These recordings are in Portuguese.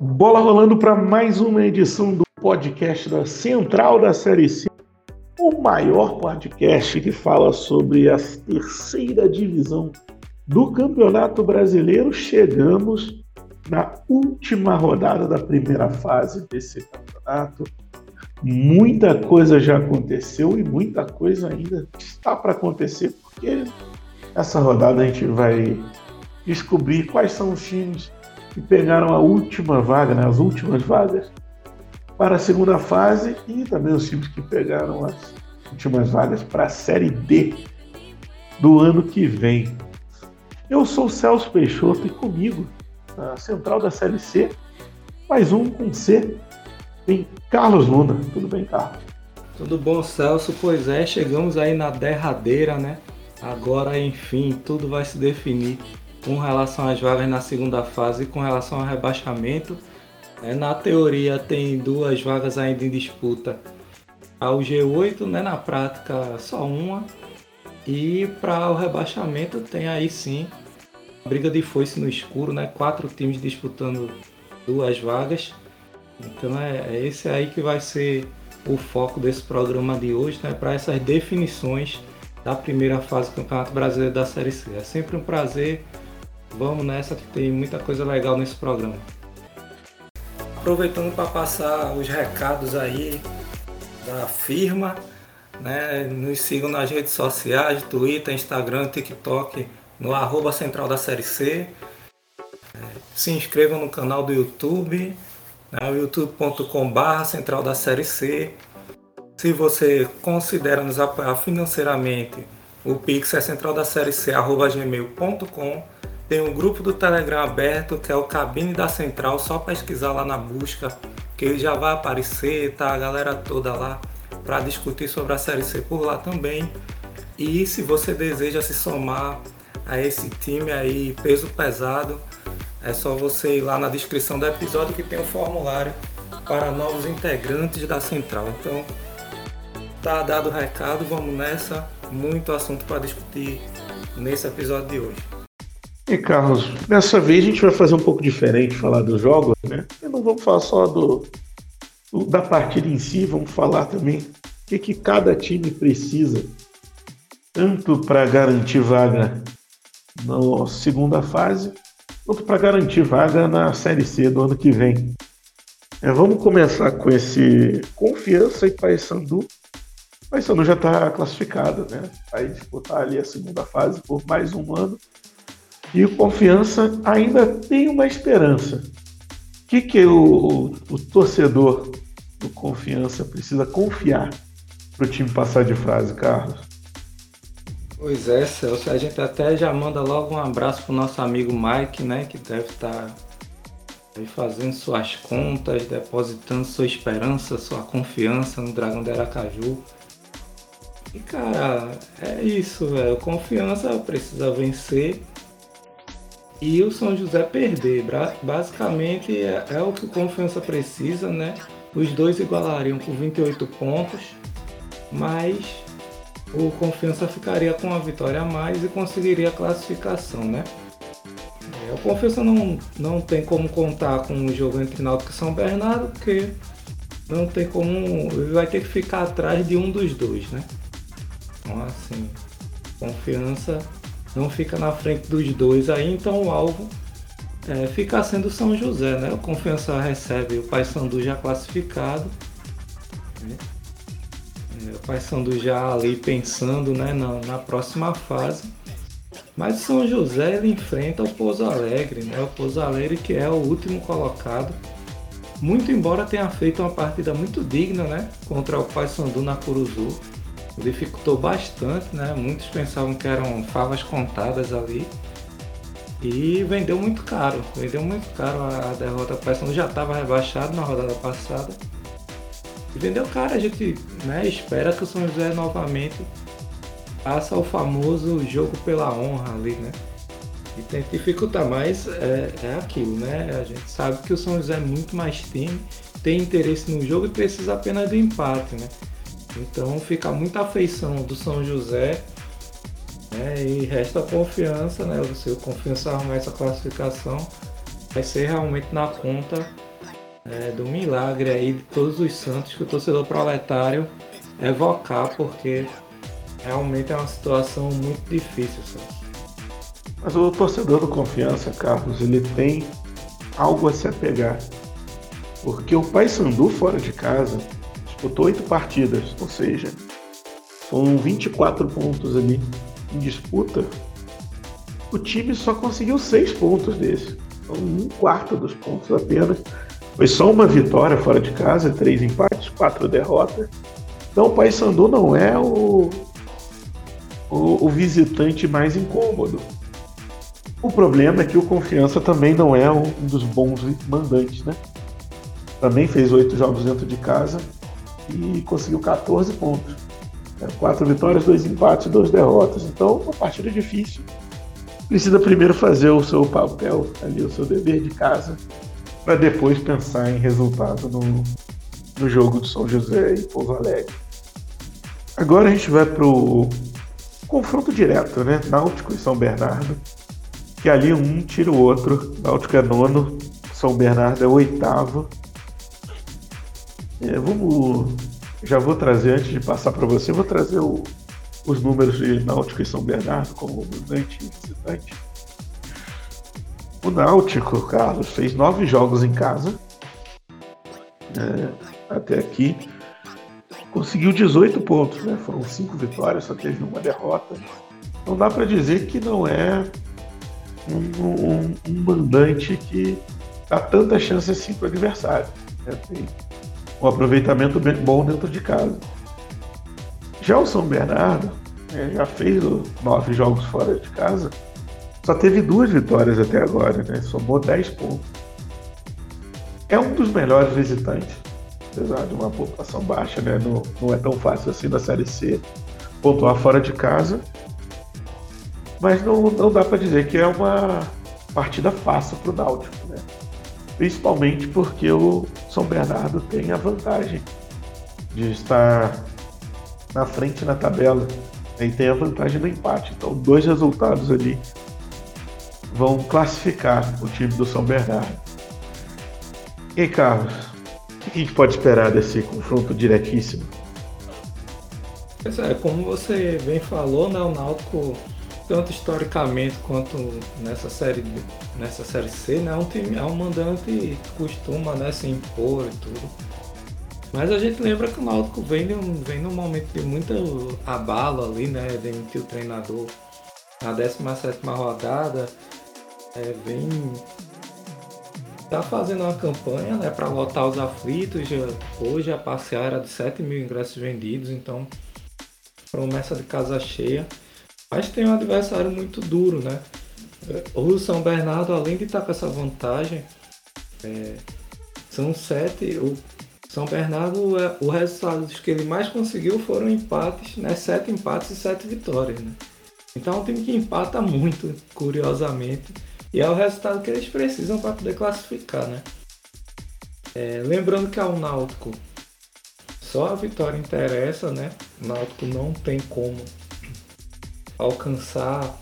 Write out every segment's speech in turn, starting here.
Bola rolando para mais uma edição do podcast da Central da Série C, o maior podcast que fala sobre a terceira divisão do Campeonato Brasileiro. Chegamos na última rodada da primeira fase desse campeonato. Muita coisa já aconteceu e muita coisa ainda está para acontecer, porque essa rodada a gente vai descobrir quais são os times que pegaram a última vaga, né, as últimas vagas para a segunda fase e também os times que pegaram as últimas vagas para a Série D do ano que vem. Eu sou o Celso Peixoto e comigo, na central da Série C, mais um com C, tem Carlos Luna. Tudo bem, Carlos? Tudo bom, Celso? Pois é, chegamos aí na derradeira, né? Agora, enfim, tudo vai se definir com relação às vagas na segunda fase e com relação ao rebaixamento. É, na teoria tem duas vagas ainda em disputa ao G8, né? na prática só uma. E para o rebaixamento tem aí sim briga de foice no escuro, né? quatro times disputando duas vagas. Então é, é esse aí que vai ser o foco desse programa de hoje, né? para essas definições da primeira fase do Campeonato Brasileiro da Série C. É sempre um prazer Vamos nessa que tem muita coisa legal nesse programa. Aproveitando para passar os recados aí da firma, né? Nos sigam nas redes sociais, Twitter, Instagram, TikTok, no arroba central da série C. Se inscrevam no canal do YouTube, né? youtube.com.br central da série C. Se você considera nos apoiar financeiramente, o Pix é central da série C, arroba gmail.com tem um grupo do Telegram aberto que é o Cabine da Central, só pesquisar lá na busca, que ele já vai aparecer, tá a galera toda lá para discutir sobre a Série C por lá também. E se você deseja se somar a esse time aí, peso pesado, é só você ir lá na descrição do episódio que tem um formulário para novos integrantes da Central. Então, tá dado o recado, vamos nessa. Muito assunto para discutir nesse episódio de hoje. E Carlos, dessa vez a gente vai fazer um pouco diferente, falar dos jogos, né? E não vamos falar só do, do da partida em si, vamos falar também o que, que cada time precisa, tanto para garantir vaga na segunda fase, quanto para garantir vaga na Série C do ano que vem. É, vamos começar com esse Confiança e Paysandu. Paysandu já está classificado, né? Vai disputar ali a segunda fase por mais um ano. E o Confiança ainda tem uma esperança. O que, que o, o, torcedor do Confiança precisa confiar para o time passar de frase, Carlos? Pois é, Celso. A gente até já manda logo um abraço pro nosso amigo Mike, né? Que deve estar tá fazendo suas contas, depositando sua esperança, sua confiança no Dragão de Aracaju. E cara, é isso, velho. Confiança precisa vencer e o São José perder. Basicamente é, é, o que o Confiança precisa, né? Os dois igualariam com 28 pontos, mas o Confiança ficaria com a vitória a mais e conseguiria a classificação, né? É, o Confiança não, não tem como contar com o jogo entre Náutico e São Bernardo, porque não tem como. Ele vai ter que ficar atrás de um dos dois, né? Então assim, confiança não fica na frente dos dois aí, então o alvo é, fica sendo São José, né? O Confiança recebe o Paysandu já classificado. Né? É, o Paysandu já ali pensando né, na, na, próxima fase. Mas o São José ele enfrenta o Pouso Alegre, né? O Pouso Alegre que é o último colocado. Muito embora tenha feito uma partida muito digna, né? Contra o Paysandu na Curuzu dificultou bastante, né? Muitos pensavam que eram favas contadas ali. E vendeu muito caro, vendeu muito caro a, derrota. O Paysandu já estava rebaixado na rodada passada. E vendeu caro, a gente né, espera que o São José novamente faça o famoso jogo pela honra ali, né? E tenta dificultar, mas é, é aquilo, né? A gente sabe que o São José é muito mais time, tem interesse no jogo e precisa apenas do empate, né? Então fica muita afeição do São José né, e resta confiança, né? Se o confiança arrumar essa classificação, vai ser realmente na conta é, do milagre aí de todos os santos que o torcedor proletário evocar, porque realmente é uma situação muito difícil. Sabe? Mas o torcedor do Confiança, Carlos, ele tem algo a se apegar. Porque o Paysandu fora de casa disputou oito partidas, ou seja, são 24 pontos ali em disputa. O time só conseguiu seis pontos desse. Então, um quarto dos pontos apenas. Foi só uma vitória fora de casa, três empates, quatro derrotas. Então o Paysandu não é o, o, o visitante mais incômodo. O problema é que o Confiança também não é um dos bons mandantes, né? Também fez oito jogos dentro de casa e conseguiu 14 pontos. É, quatro vitórias, dois empates, duas derrotas. Então, uma partida difícil. Precisa primeiro fazer o seu papel ali, o seu dever de casa, para depois pensar em resultado no, no jogo de São José e Pouso Alegre. Agora a gente vai para o confronto direto, né? Náutico e São Bernardo que ali um tira o outro. Náutico é nono, São Bernardo é oitavo. É, vamos. Já vou trazer, antes de passar para você, vou trazer o, os números de Náutico e São Bernardo como mandante e visitante. O Náutico, Carlos, fez nove jogos em casa. É, até aqui. Conseguiu 18 pontos, né? Foram cinco vitórias, só teve uma derrota. Não dá para dizer que não é um, um, um mandante que dá tanta chance assim para o adversário. Né? Tem um aproveitamento bem bom dentro de casa. Já o São Bernardo né, já fez nove jogos fora de casa, só teve duas vitórias até agora, né? somou 10 pontos. É um dos melhores visitantes, apesar de uma pontuação baixa, né? não, não é tão fácil assim na Série C pontuar fora de casa mas não, não dá para dizer que é uma partida fácil para o Náutico? Principalmente porque o São Bernardo tem a vantagem de estar na frente na tabela e tem a vantagem no empate. Então, dois resultados ali vão classificar o time do São Bernardo. E aí, Carlos, o que a gente pode esperar desse confronto diretíssimo? Pois é, como você bem falou, né, o Náutico tanto historicamente quanto nessa série, nessa série C, né? É um time, é um mandante costuma né, se impor e tudo. Mas a gente lembra que o Náutico vem, de um, vem num momento de muito abalo ali, né? Demitiu o treinador na 17 rodada. É, vem. Tá fazendo uma campanha né, para lotar os aflitos. Já, hoje a passear era de 7 mil ingressos vendidos, então promessa de casa cheia. Mas tem um adversário muito duro, né? O São Bernardo, além de estar com essa vantagem, é, são sete. O São Bernardo, é, o resultado que ele mais conseguiu foram empates, né? Sete empates e sete vitórias, né? Então é um time que empata muito, curiosamente. E é o resultado que eles precisam para poder classificar, né? É, lembrando que ao Náutico só a vitória interessa, né? O Náutico não tem como alcançar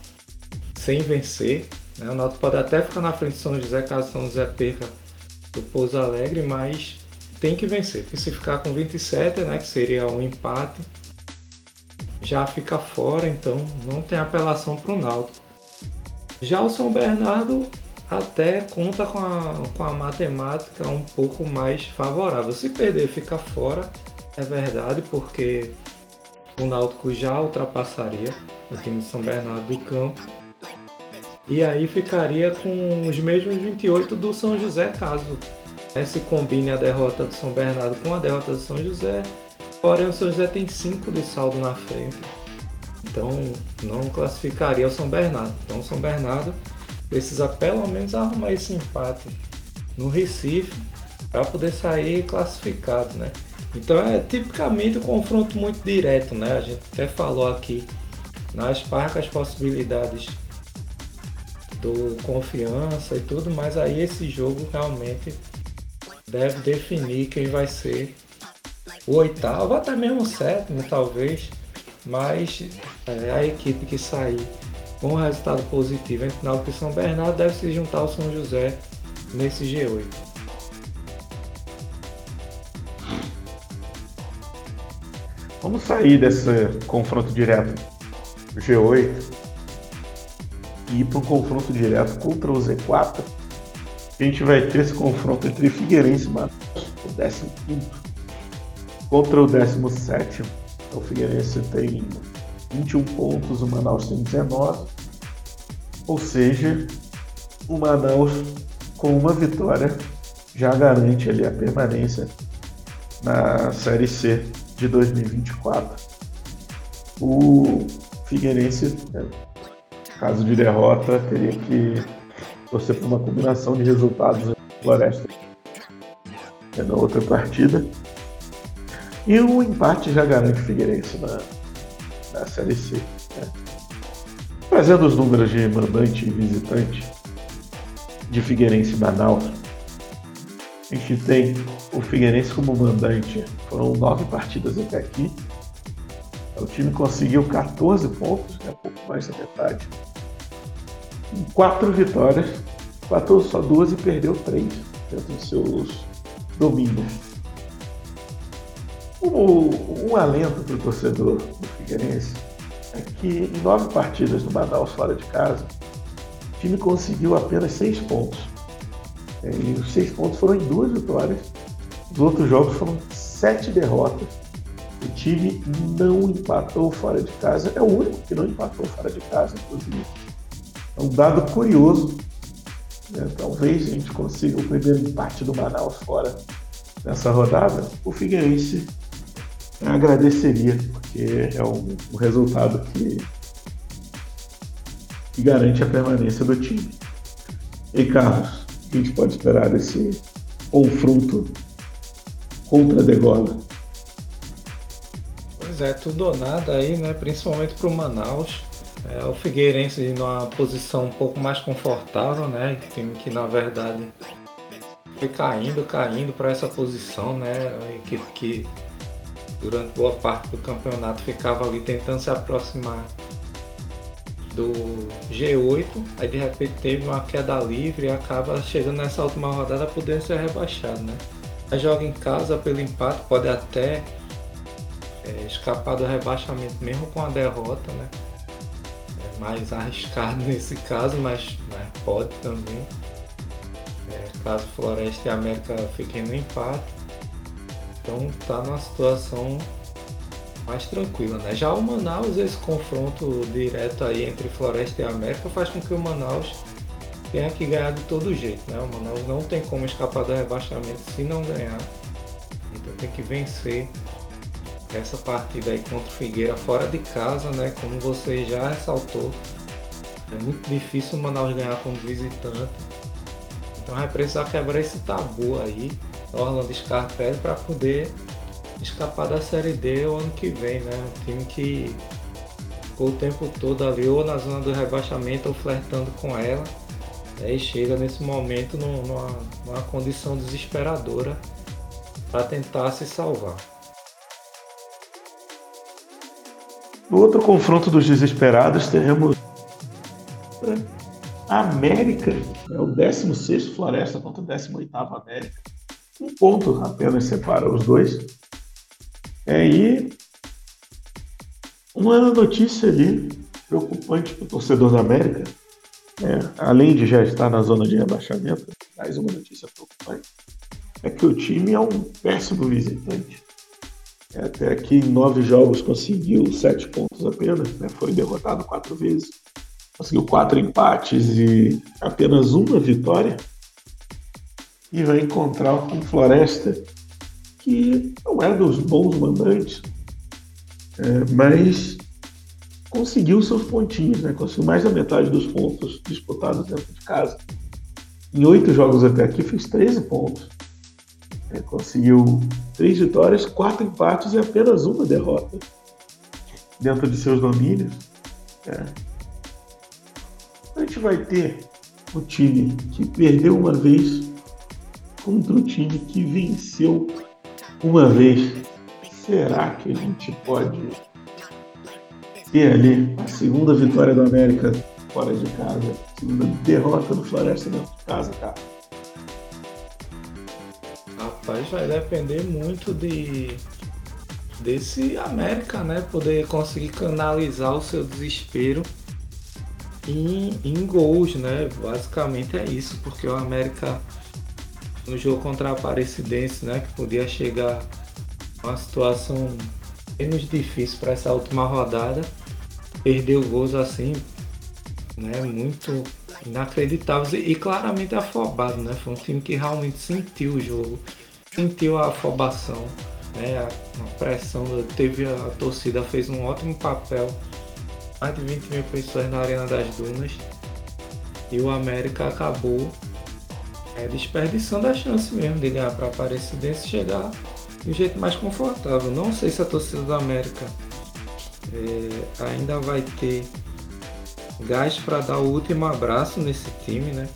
sem vencer. Né? O Náutico pode até ficar na frente de São José caso São José perca do Pouso Alegre, mas tem que vencer. Porque se ficar com 27, né, que seria um empate, já fica fora, então não tem apelação para o Náutico. Já o São Bernardo até conta com a, com a matemática um pouco mais favorável. Se perder, fica fora, é verdade, porque o Náutico já ultrapassaria o time de São Bernardo do Campo. E aí ficaria com os mesmos 28 do São José, caso né, se combine a derrota do São Bernardo com a derrota do São José. Porém, o São José tem 5 de saldo na frente. Então, não classificaria o São Bernardo. Então, o São Bernardo precisa pelo menos arrumar esse empate no Recife para poder sair classificado, né? Então é tipicamente um confronto muito direto, né? A gente até falou aqui nas parcas possibilidades do confiança e tudo, mas aí esse jogo realmente deve definir quem vai ser o oitavo, até mesmo o sétimo talvez, mas é, a equipe que sair com um resultado positivo entre Náutico e São Bernardo deve se juntar ao São José nesse G8. Vamos sair desse confronto direto G8 e ir para um confronto direto contra o Z4. A gente vai ter esse confronto entre Figueirense e Manaus, o 15 contra o 17. O Figueirense tem 21 pontos, o Manaus tem 19. Ou seja, o Manaus com uma vitória já garante ali a permanência na Série C de 2024. O Figueirense, né, caso de derrota, teria que torcer por uma combinação de resultados Floresta na outra partida. E o empate já garante o Figueirense na, na Série C. Né? Fazendo os números de mandante e visitante de Figueirense e Manaus, a gente tem o Figueirense como mandante. Foram nove partidas até aqui. O time conseguiu 14 pontos, é pouco mais da metade. Em quatro vitórias, empatou só duas e perdeu três dentro dos seus domínios. Um, um alento para o torcedor do Figueirense é que em nove partidas no Manaus fora de casa, o time conseguiu apenas seis pontos. E os seis pontos foram em duas vitórias. Os outros jogos foram sete derrotas. O time não empatou fora de casa. É o único que não empatou fora de casa, inclusive. É um dado curioso. Né? Talvez a gente consiga o primeiro empate do Manaus fora nessa rodada. O Figueirense agradeceria, porque é um, um resultado que, que garante a permanência do time. E Carlos, que a gente pode esperar desse confronto contra a Degola? Pois é, tudo ou nada aí, né? Principalmente para o Manaus. É, o Figueirense numa posição um pouco mais confortável, né? Time que na verdade foi caindo, caindo para essa posição, né? Equipe que durante boa parte do campeonato ficava ali tentando se aproximar do G8, aí de repente teve uma queda livre e acaba chegando nessa última rodada podendo ser rebaixado, né? Aí joga em casa pelo empate, pode até é, escapar do rebaixamento mesmo com a derrota, né? É mais arriscado nesse caso, mas né, pode também. É, caso Floresta e América fiquem no empate. Então tá numa situação mais tranquila, né? Já o Manaus, esse confronto direto aí entre Floresta e América faz com que o Manaus tenha que ganhar de todo jeito, né? O Manaus não tem como escapar do rebaixamento se não ganhar. Então tem que vencer essa partida aí contra o Figueira fora de casa, né? Como você já ressaltou, é muito difícil o Manaus ganhar como visitante. Então vai precisar quebrar esse tabu aí Orlando Scarpelli para poder escapar da Série D o ano que vem, né? Um time que ficou o tempo todo ali ou na zona do rebaixamento ou flertando com ela né? e chega nesse momento numa, numa condição desesperadora para tentar se salvar. No outro confronto dos desesperados teremos América, é o 16 Floresta contra o 18 América. Um ponto apenas separa os dois. É, e uma notícia ali preocupante para o torcedor da América, é, além de já estar na zona de rebaixamento, mais uma notícia preocupante, é que o time é um péssimo visitante. É, até aqui em nove jogos conseguiu sete pontos apenas, né, foi derrotado quatro vezes, conseguiu quatro empates e apenas uma vitória e vai encontrar com Floresta, que não é dos bons mandantes, é, mas conseguiu seus pontinhos, né? conseguiu mais da metade dos pontos disputados dentro de casa. Em oito jogos até aqui fez 13 pontos. É, conseguiu três vitórias, quatro empates e apenas uma derrota dentro de seus domínios. É. A gente vai ter o time que perdeu uma vez contra o time que venceu uma vez. Será que a gente pode ter ali a segunda vitória do América fora de casa, segunda derrota do Floresta dentro de casa, cara? Rapaz, vai depender muito de desse América, né? Poder conseguir canalizar o seu desespero em, em gols, né? Basicamente é isso, porque o América no jogo contra a Aparecidense, né? Que podia chegar uma situação menos difícil para essa última rodada, perdeu gols assim, né? Muito inacreditáveis e, e claramente afobado, né? Foi um time que realmente sentiu o jogo, sentiu a afobação, né? A, a pressão, teve a, a torcida fez um ótimo papel mais de 20 mil pessoas na Arena das Dunas e o América acabou é, desperdiçando a chance mesmo de ganhar para a Aparecidense chegar de um jeito mais confortável. Não sei se a torcida do América é, ainda vai ter gás para dar o último abraço nesse time, né?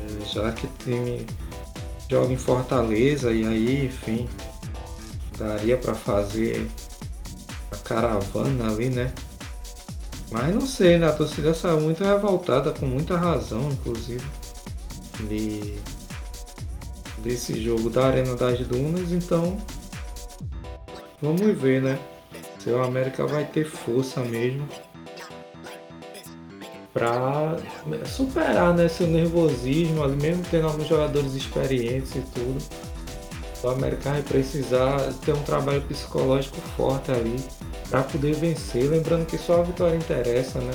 É, já que o time joga em Fortaleza e aí, enfim, daria para fazer a caravana ali, né? Mas não sei, né? A torcida saiu muito revoltada, com muita razão, inclusive, de, desse jogo da Arena das Dunas, então vamos ver, né? Se o América vai ter força mesmo para superar né, seu nervosismo, ali mesmo tendo alguns jogadores experientes e tudo. O América vai precisar ter um trabalho psicológico forte ali para poder vencer. Lembrando que só a vitória interessa, né?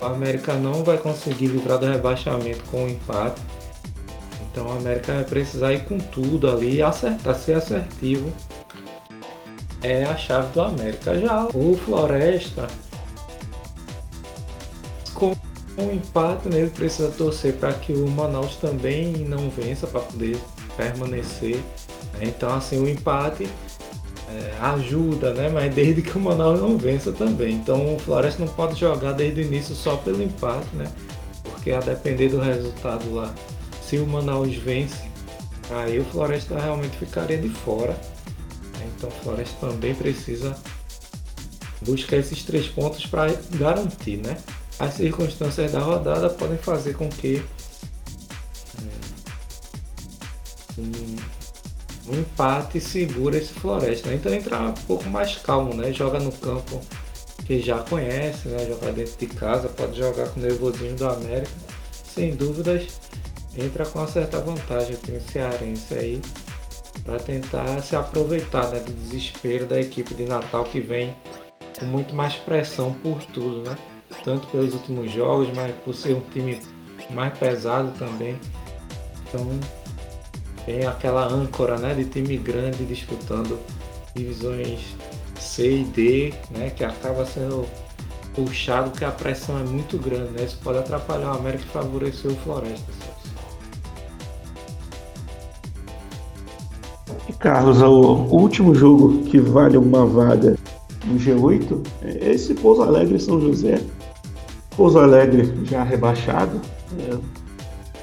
O América não vai conseguir livrar do rebaixamento com o um empate. Então o América vai precisar ir com tudo ali acertar, ser assertivo. É a chave do América. Já o Floresta, com um empate, né, ele precisa torcer para que o Manaus também não vença para poder permanecer. Então, assim, o empate é, ajuda, né? Mas desde que o Manaus não vença também. Então o Floresta não pode jogar desde o início só pelo empate, né? Porque a depender do resultado lá, se o Manaus vence, aí o Floresta realmente ficaria de fora. Então o Floresta também precisa buscar esses três pontos para garantir, né? As circunstâncias da rodada podem fazer com que é, um empate segura esse Floresta. Né? Então entra um pouco mais calmo, né? Joga no campo que já conhece, né? Jogar dentro de casa, pode jogar com o nervosinho do América. Sem dúvidas, entra com uma certa vantagem o time cearense aí para tentar se aproveitar né, do desespero da equipe de Natal que vem com muito mais pressão por tudo, né? Tanto pelos últimos jogos, mas por ser um time mais pesado também. Então tem aquela âncora né, de time grande disputando divisões C e D, né, que acaba sendo puxado porque a pressão é muito grande. Né? Isso pode atrapalhar o América e favorecer o Floresta. E Carlos, o último jogo que vale uma vaga no G8 é esse Pouso Alegre São José. Pouso Alegre já rebaixado. É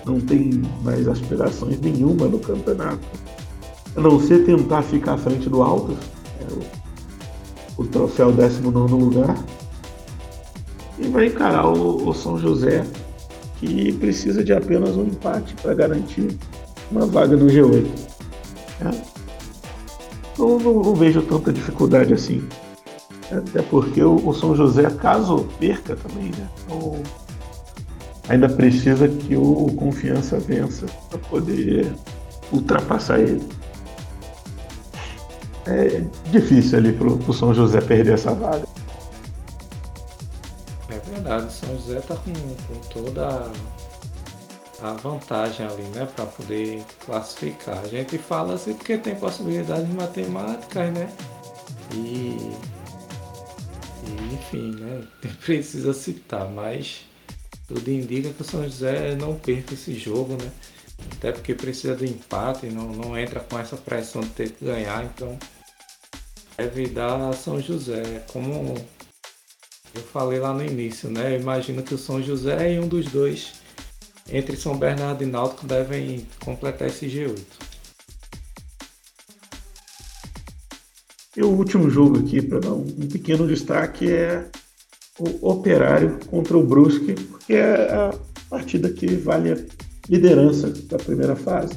não tem mais aspirações nenhuma no campeonato. A não ser tentar ficar à frente do Alto, é o, o troféu 19 lugar, e vai encarar o, o, São José, que precisa de apenas um empate para garantir uma vaga no G8. É. Então não, não, vejo tanta dificuldade assim. Até porque o, o São José, caso perca também, né? Então, ainda precisa que o Confiança vença para poder ultrapassar ele. É difícil ali para o São José perder essa vaga. É verdade, São José está com, com toda a vantagem ali, né, para poder classificar. A gente fala assim porque tem possibilidades matemáticas, né? E, e enfim, né? Precisa citar, mas tudo indica que o São José não perca esse jogo, né? Até porque precisa do empate, não, não entra com essa pressão de ter que ganhar, então deve dar a São José. Como eu falei lá no início, né? Eu imagino que o São José e um dos dois, entre São Bernardo e Náutico, devem completar esse G8. E o último jogo aqui, para dar um pequeno destaque, é o Operário contra o Brusque, porque é a partida que vale a liderança da primeira fase.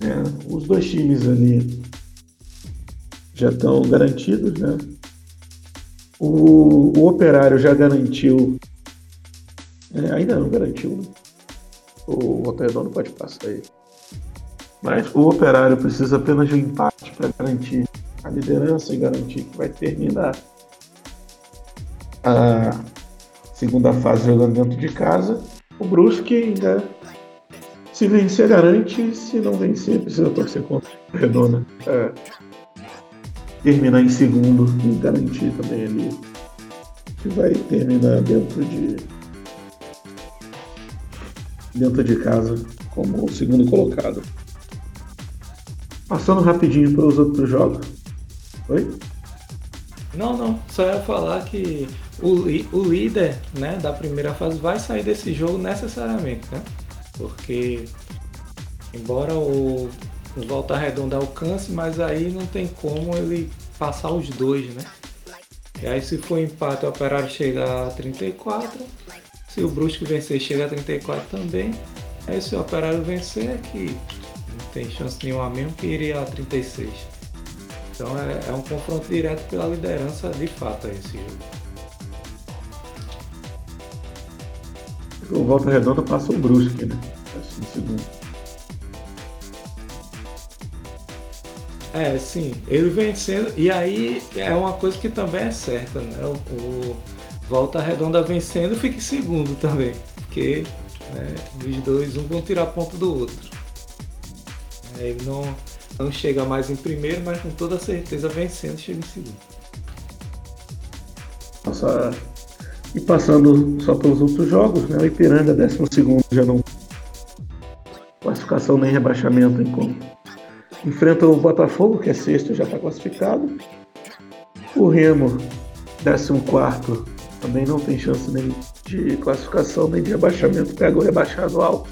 É, os dois times ali já estão garantidos, né? O, o Operário já garantiu. É, ainda não garantiu, né? O Rotterdam pode passar aí. Mas o Operário precisa apenas de um empate para garantir a liderança e garantir que vai terminar a segunda fase jogando dentro de casa. O Brusque ainda se vencer garante, se não vencer precisa torcer contra o Redona. É, terminar em segundo e garantir também ali que vai terminar dentro de dentro de casa como o segundo colocado. Passando rapidinho para os outros jogos. Oi? Não, não. Só ia falar que o, o líder né, da primeira fase vai sair desse jogo necessariamente, né? Porque embora o, o Volta Redonda alcance, mas aí não tem como ele passar os dois, né? E aí se for empate o Operário chega a 34, se o Brusque vencer chega a 34 também. Aí se o Operário vencer é que não tem chance nenhuma mesmo que iria a 36. Então é, é um confronto direto pela liderança de fato esse jogo. O Volta Redonda passa o Brusque, né? Assim, segundo. É, sim. Ele vencendo. E aí é uma coisa que também é certa, né? O, o Volta Redonda vencendo fica em segundo também. Porque né, os dois, um vão tirar ponto do outro. É, ele não, não chega mais em primeiro, mas com toda certeza vencendo chega em segundo. Nossa, e passando só pelos outros jogos, né? O Ipiranga, 12 já não. Classificação nem rebaixamento enquanto enfrenta o Botafogo, que é sexto, já está classificado. O Remo, 14, também não tem chance nem de classificação nem de rebaixamento, pega o rebaixado alto.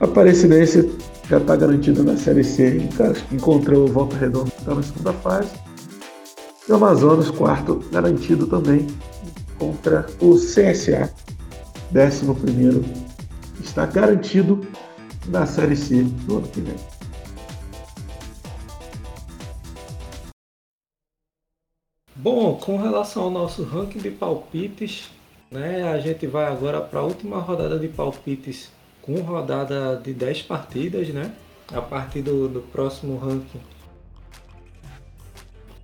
Aparecidense já está garantida na Série C, encontrou o Volta Redonda que está na segunda fase. E o Amazonas, quarto, garantido também contra o CSA, 11, está garantido na Série C do ano que vem. Bom, com relação ao nosso ranking de palpites, né, a gente vai agora para a última rodada de palpites com rodada de 10 partidas, né? A partir do, do próximo ranking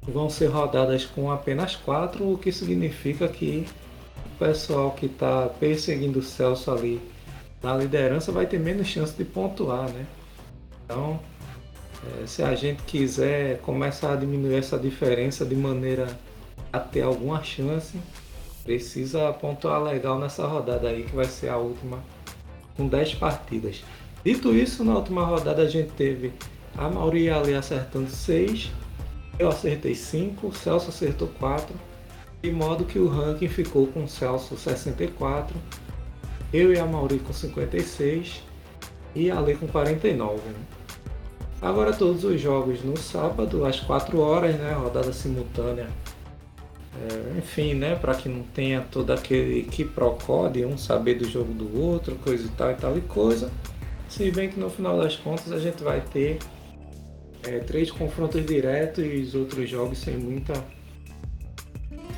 vão ser rodadas com apenas 4, o que significa que o pessoal que está perseguindo o Celso ali na liderança vai ter menos chance de pontuar, né? Então, é, se a gente quiser começar a diminuir essa diferença de maneira a ter alguma chance, precisa pontuar legal nessa rodada aí, que vai ser a última, com 10 partidas. Dito isso, na última rodada a gente teve a Mauri ali acertando 6, eu acertei 5, o Celso acertou 4, de modo que o ranking ficou com o Celso 64, eu e a Mauri com 56 e a Ale com 49. Né? Agora todos os jogos no sábado, às 4 horas, né? Rodada simultânea é, enfim, né, para que não tenha todo aquele que procode um saber do jogo do outro, coisa e tal e tal e coisa. Se bem que no final das contas a gente vai ter é, três confrontos diretos e os outros jogos sem muita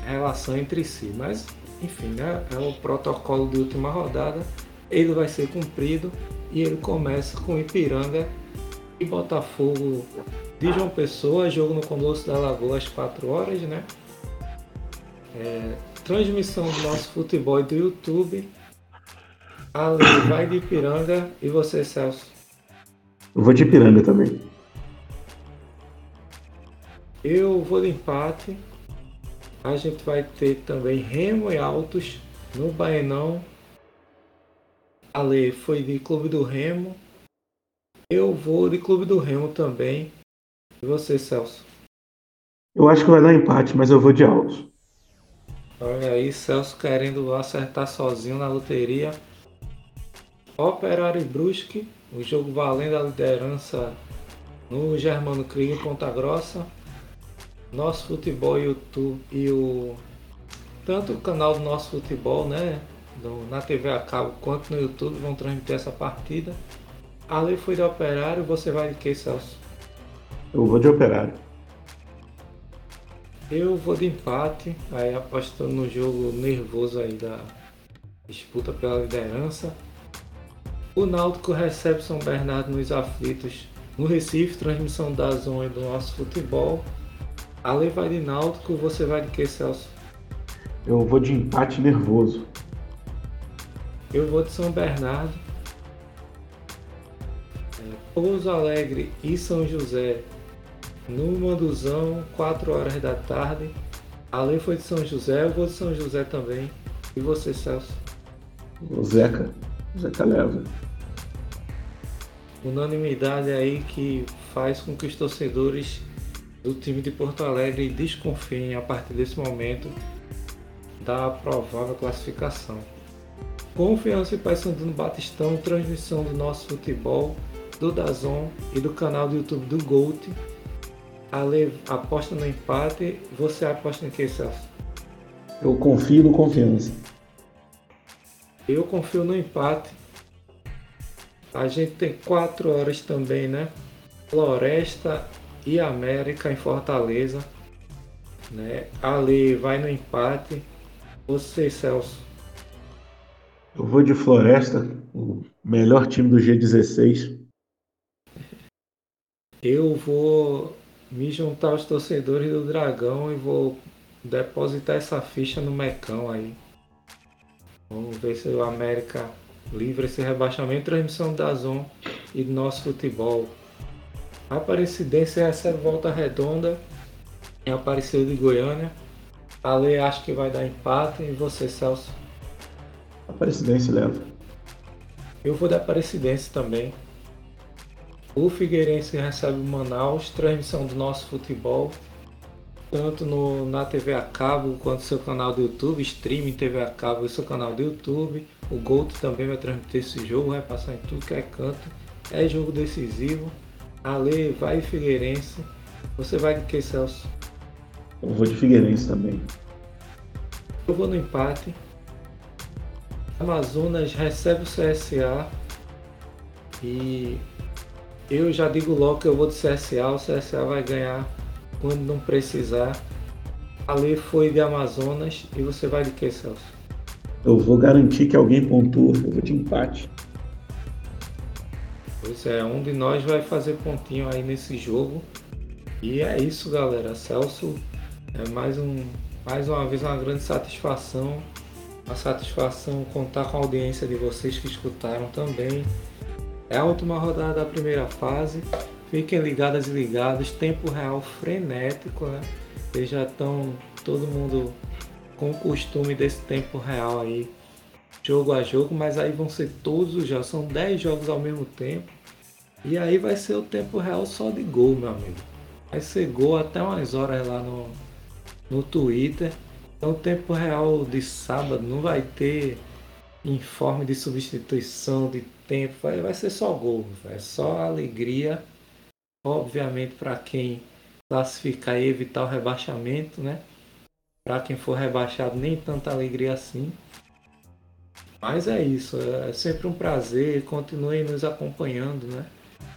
relação entre si. Mas, enfim, né, é o protocolo de última rodada. Ele vai ser cumprido e ele começa com Ipiranga e Botafogo de João Pessoa, jogo no Colosso da Lagoa às 4 horas, né? É, transmissão do nosso futebol do YouTube. Ali vai de Ipiranga e você, Celso? Eu vou de Ipiranga também. Eu vou de empate. A gente vai ter também Remo e Altos no Baenão. Ale foi de Clube do Remo. Eu vou de Clube do Remo também. E você, Celso? Eu acho que vai dar empate, mas eu vou de Altos. Olha aí, Celso querendo acertar sozinho na loteria. Operário e Brusque, o jogo valendo a liderança no Germano em Ponta Grossa. Nosso futebol YouTube e o tanto o canal do nosso futebol, né, do, na TV a cabo quanto no YouTube vão transmitir essa partida. Ali foi de Operário, você vai de que, Celso? Eu vou de Operário. Eu vou de empate, aí apostando no jogo nervoso aí da disputa pela liderança. O Náutico recebe São Bernardo nos aflitos no Recife, transmissão da zona do nosso futebol. Ale vai de Náutico, você vai de que, Celso? Eu vou de empate nervoso. Eu vou de São Bernardo. É, Pouso Alegre e São José no Manduzão, 4 horas da tarde. Ale foi de São José, eu vou de São José também. E você, Celso? O Zeca. O Zeca leva. Unanimidade aí que faz com que os torcedores do time de Porto Alegre desconfiem a partir desse momento da provável classificação. Confiança e Paysandu no Batistão, transmissão do nosso futebol, do Dazon e do canal do YouTube do Gold. Ale aposta no empate, você aposta em que, Celso? Eu confio no confiança. Eu confio no empate. A gente tem quatro horas também, né? Floresta e América em Fortaleza. Né? Ali vai no empate. Você, Celso. Eu vou de Floresta, o melhor time do G16. Eu vou me juntar aos torcedores do Dragão e vou depositar essa ficha no Mecão aí. Vamos ver se o América livra esse rebaixamento. Transmissão da Zon e do nosso futebol. A Aparecidense recebe volta redonda em Apareceu de Goiânia. A lei acho que vai dar empate. E você, Celso? Aparecidense leva. Eu vou da Aparecidense também. O Figueirense recebe o Manaus, transmissão do nosso futebol, tanto no, na TV a cabo quanto no seu canal do YouTube, streaming TV a cabo e seu canal do YouTube. O Gold também vai transmitir esse jogo, vai passar em tudo que é canto. É jogo decisivo. Ale vai Figueirense. Você vai de que, Celso? Eu vou de Figueirense também. Eu vou no empate. Amazonas recebe o CSA. E eu já digo logo que eu vou de CSA. O CSA vai ganhar quando não precisar. Ale foi de Amazonas. E você vai de que, Celso? Eu vou garantir que alguém pontua. Eu vou de empate. Pois é, um de nós vai fazer pontinho aí nesse jogo. E é isso, galera. Celso é mais um, mais uma vez uma grande satisfação. Uma satisfação contar com a audiência de vocês que escutaram também. É a última rodada da primeira fase. Fiquem ligadas e ligados. Tempo real frenético, né? Eles já estão todo mundo com o costume desse tempo real aí jogo a jogo, mas aí vão ser todos os jogos, são 10 jogos ao mesmo tempo. E aí vai ser o tempo real só de gol, meu amigo. Vai ser gol até umas horas lá no, no Twitter. Então o tempo real de sábado não vai ter informe de substituição de tempo, vai, vai ser só gol, é só alegria. Obviamente para quem classificar e evitar o rebaixamento, né? Para quem for rebaixado, nem tanta alegria assim. Mas é isso, é sempre um prazer. Continuem nos acompanhando, né?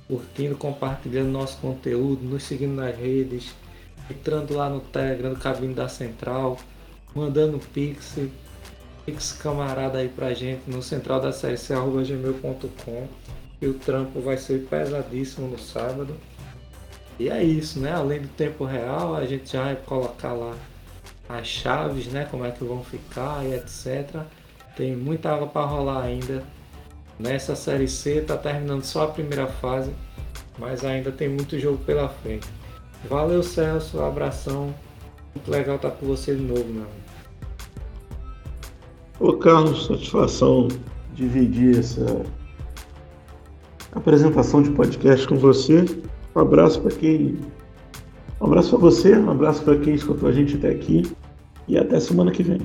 Curtindo, compartilhando nosso conteúdo, nos seguindo nas redes, entrando lá no Telegram do Cabine da Central, mandando pix, pix camarada aí pra gente no central da gmail.com e o trampo vai ser pesadíssimo no sábado. E é isso, né? Além do tempo real, a gente já vai colocar lá as chaves, né? Como é que vão ficar e etc. Tem muita água para rolar ainda. Nessa série C está terminando só a primeira fase, mas ainda tem muito jogo pela frente. Valeu Celso, abração. Muito legal estar com você de novo, meu amigo. Ô Carlos, satisfação dividir essa apresentação de podcast com você. Um abraço para quem. Um abraço para você, um abraço para quem escutou a gente até aqui e até semana que vem.